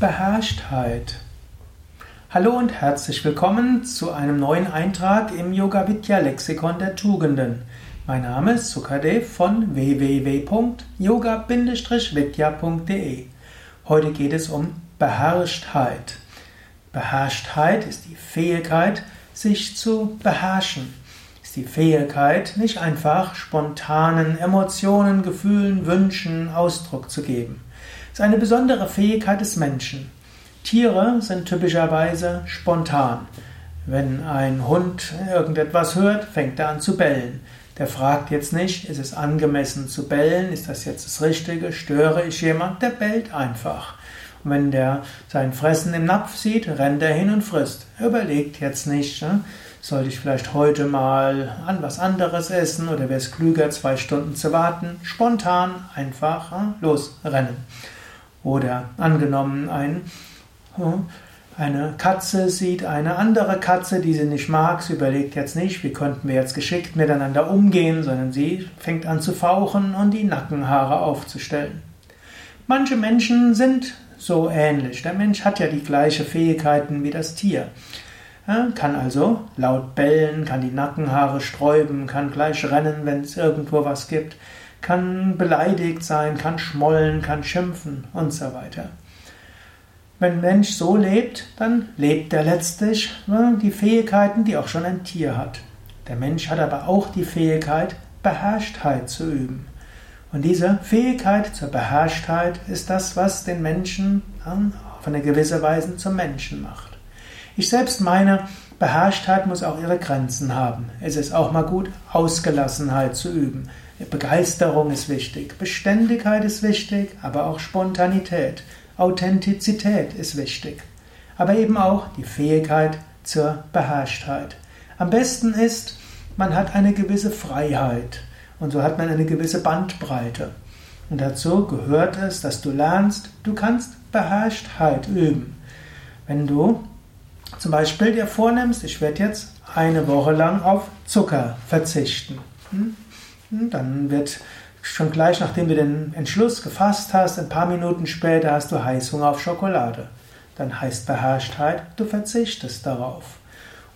Beherrschtheit. Hallo und herzlich willkommen zu einem neuen Eintrag im Yoga Vidya Lexikon der Tugenden. Mein Name ist Sukadev von www.yoga-vidya.de. Heute geht es um Beherrschtheit. Beherrschtheit ist die Fähigkeit, sich zu beherrschen. Ist die Fähigkeit, nicht einfach spontanen Emotionen, Gefühlen, Wünschen Ausdruck zu geben ist eine besondere Fähigkeit des Menschen. Tiere sind typischerweise spontan. Wenn ein Hund irgendetwas hört, fängt er an zu bellen. Der fragt jetzt nicht, ist es angemessen zu bellen? Ist das jetzt das Richtige? Störe ich jemand? Der bellt einfach. Und wenn der sein Fressen im Napf sieht, rennt er hin und frisst. Er überlegt jetzt nicht, ne? sollte ich vielleicht heute mal an was anderes essen oder wäre es klüger, zwei Stunden zu warten? Spontan einfach ne? losrennen. Oder angenommen, ein, hm, eine Katze sieht eine andere Katze, die sie nicht mag. Sie überlegt jetzt nicht, wie könnten wir jetzt geschickt miteinander umgehen, sondern sie fängt an zu fauchen und die Nackenhaare aufzustellen. Manche Menschen sind so ähnlich. Der Mensch hat ja die gleichen Fähigkeiten wie das Tier. Er kann also laut bellen, kann die Nackenhaare sträuben, kann gleich rennen, wenn es irgendwo was gibt kann beleidigt sein, kann schmollen, kann schimpfen und so weiter. Wenn ein Mensch so lebt, dann lebt er letztlich ne, die Fähigkeiten, die auch schon ein Tier hat. Der Mensch hat aber auch die Fähigkeit, Beherrschtheit zu üben. Und diese Fähigkeit zur Beherrschtheit ist das, was den Menschen auf eine gewisse Weise zum Menschen macht. Ich selbst meine, Beherrschtheit muss auch ihre Grenzen haben. Es ist auch mal gut, Ausgelassenheit zu üben. Begeisterung ist wichtig, Beständigkeit ist wichtig, aber auch Spontanität, Authentizität ist wichtig. Aber eben auch die Fähigkeit zur Beherrschtheit. Am besten ist, man hat eine gewisse Freiheit und so hat man eine gewisse Bandbreite. Und dazu gehört es, dass du lernst, du kannst Beherrschtheit üben. Wenn du zum Beispiel dir vornimmst, ich werde jetzt eine Woche lang auf Zucker verzichten. Hm? Dann wird schon gleich, nachdem du den Entschluss gefasst hast, ein paar Minuten später hast du Heißhunger auf Schokolade. Dann heißt Beherrschtheit, du verzichtest darauf.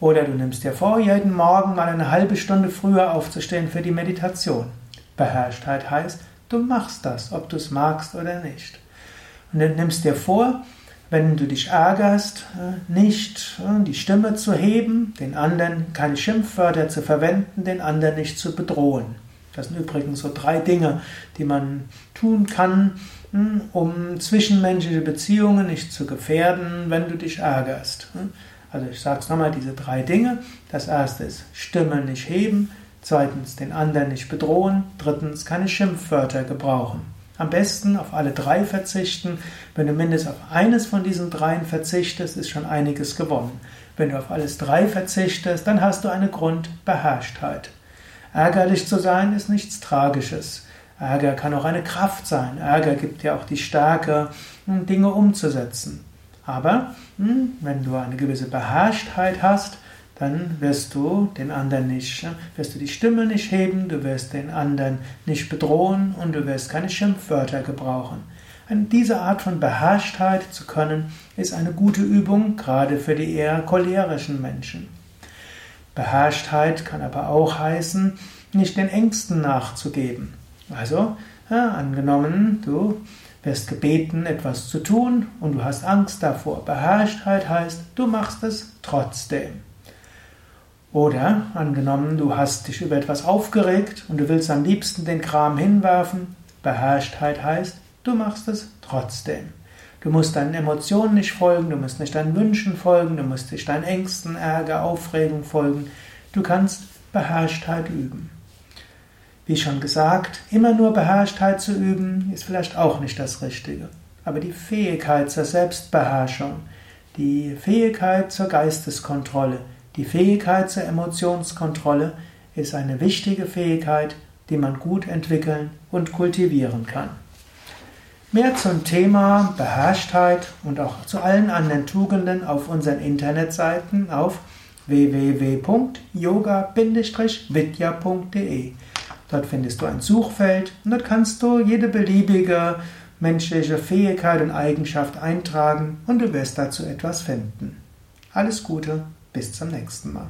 Oder du nimmst dir vor, jeden Morgen mal eine halbe Stunde früher aufzustehen für die Meditation. Beherrschtheit heißt, du machst das, ob du es magst oder nicht. Und dann nimmst dir vor, wenn du dich ärgerst, äh, nicht äh, die Stimme zu heben, den anderen keine Schimpfwörter zu verwenden, den anderen nicht zu bedrohen. Das sind übrigens so drei Dinge, die man tun kann, hm, um zwischenmenschliche Beziehungen nicht zu gefährden, wenn du dich ärgerst. Hm. Also ich sage es nochmal, diese drei Dinge. Das erste ist Stimme nicht heben, zweitens den anderen nicht bedrohen, drittens keine Schimpfwörter gebrauchen. Am besten auf alle drei verzichten. Wenn du mindestens auf eines von diesen dreien verzichtest, ist schon einiges gewonnen. Wenn du auf alles drei verzichtest, dann hast du eine Grundbeherrschtheit. Ärgerlich zu sein ist nichts Tragisches. Ärger kann auch eine Kraft sein. Ärger gibt ja auch die Stärke, Dinge umzusetzen. Aber hm, wenn du eine gewisse Beherrschtheit hast, dann wirst du den anderen nicht, wirst du die Stimme nicht heben, du wirst den anderen nicht bedrohen und du wirst keine Schimpfwörter gebrauchen. Und diese Art von Beherrschtheit zu können, ist eine gute Übung, gerade für die eher cholerischen Menschen. Beherrschtheit kann aber auch heißen, nicht den Ängsten nachzugeben. Also, ja, angenommen, du wirst gebeten, etwas zu tun und du hast Angst davor. Beherrschtheit heißt, du machst es trotzdem. Oder angenommen, du hast dich über etwas aufgeregt und du willst am liebsten den Kram hinwerfen. Beherrschtheit heißt, du machst es trotzdem. Du musst deinen Emotionen nicht folgen, du musst nicht deinen Wünschen folgen, du musst nicht deinen Ängsten, Ärger, Aufregung folgen. Du kannst Beherrschtheit üben. Wie schon gesagt, immer nur Beherrschtheit zu üben, ist vielleicht auch nicht das Richtige. Aber die Fähigkeit zur Selbstbeherrschung, die Fähigkeit zur Geisteskontrolle, die Fähigkeit zur Emotionskontrolle ist eine wichtige Fähigkeit, die man gut entwickeln und kultivieren kann. Mehr zum Thema Beherrschtheit und auch zu allen anderen Tugenden auf unseren Internetseiten auf www.yoga-vidya.de. Dort findest du ein Suchfeld und dort kannst du jede beliebige menschliche Fähigkeit und Eigenschaft eintragen und du wirst dazu etwas finden. Alles Gute, bis zum nächsten Mal.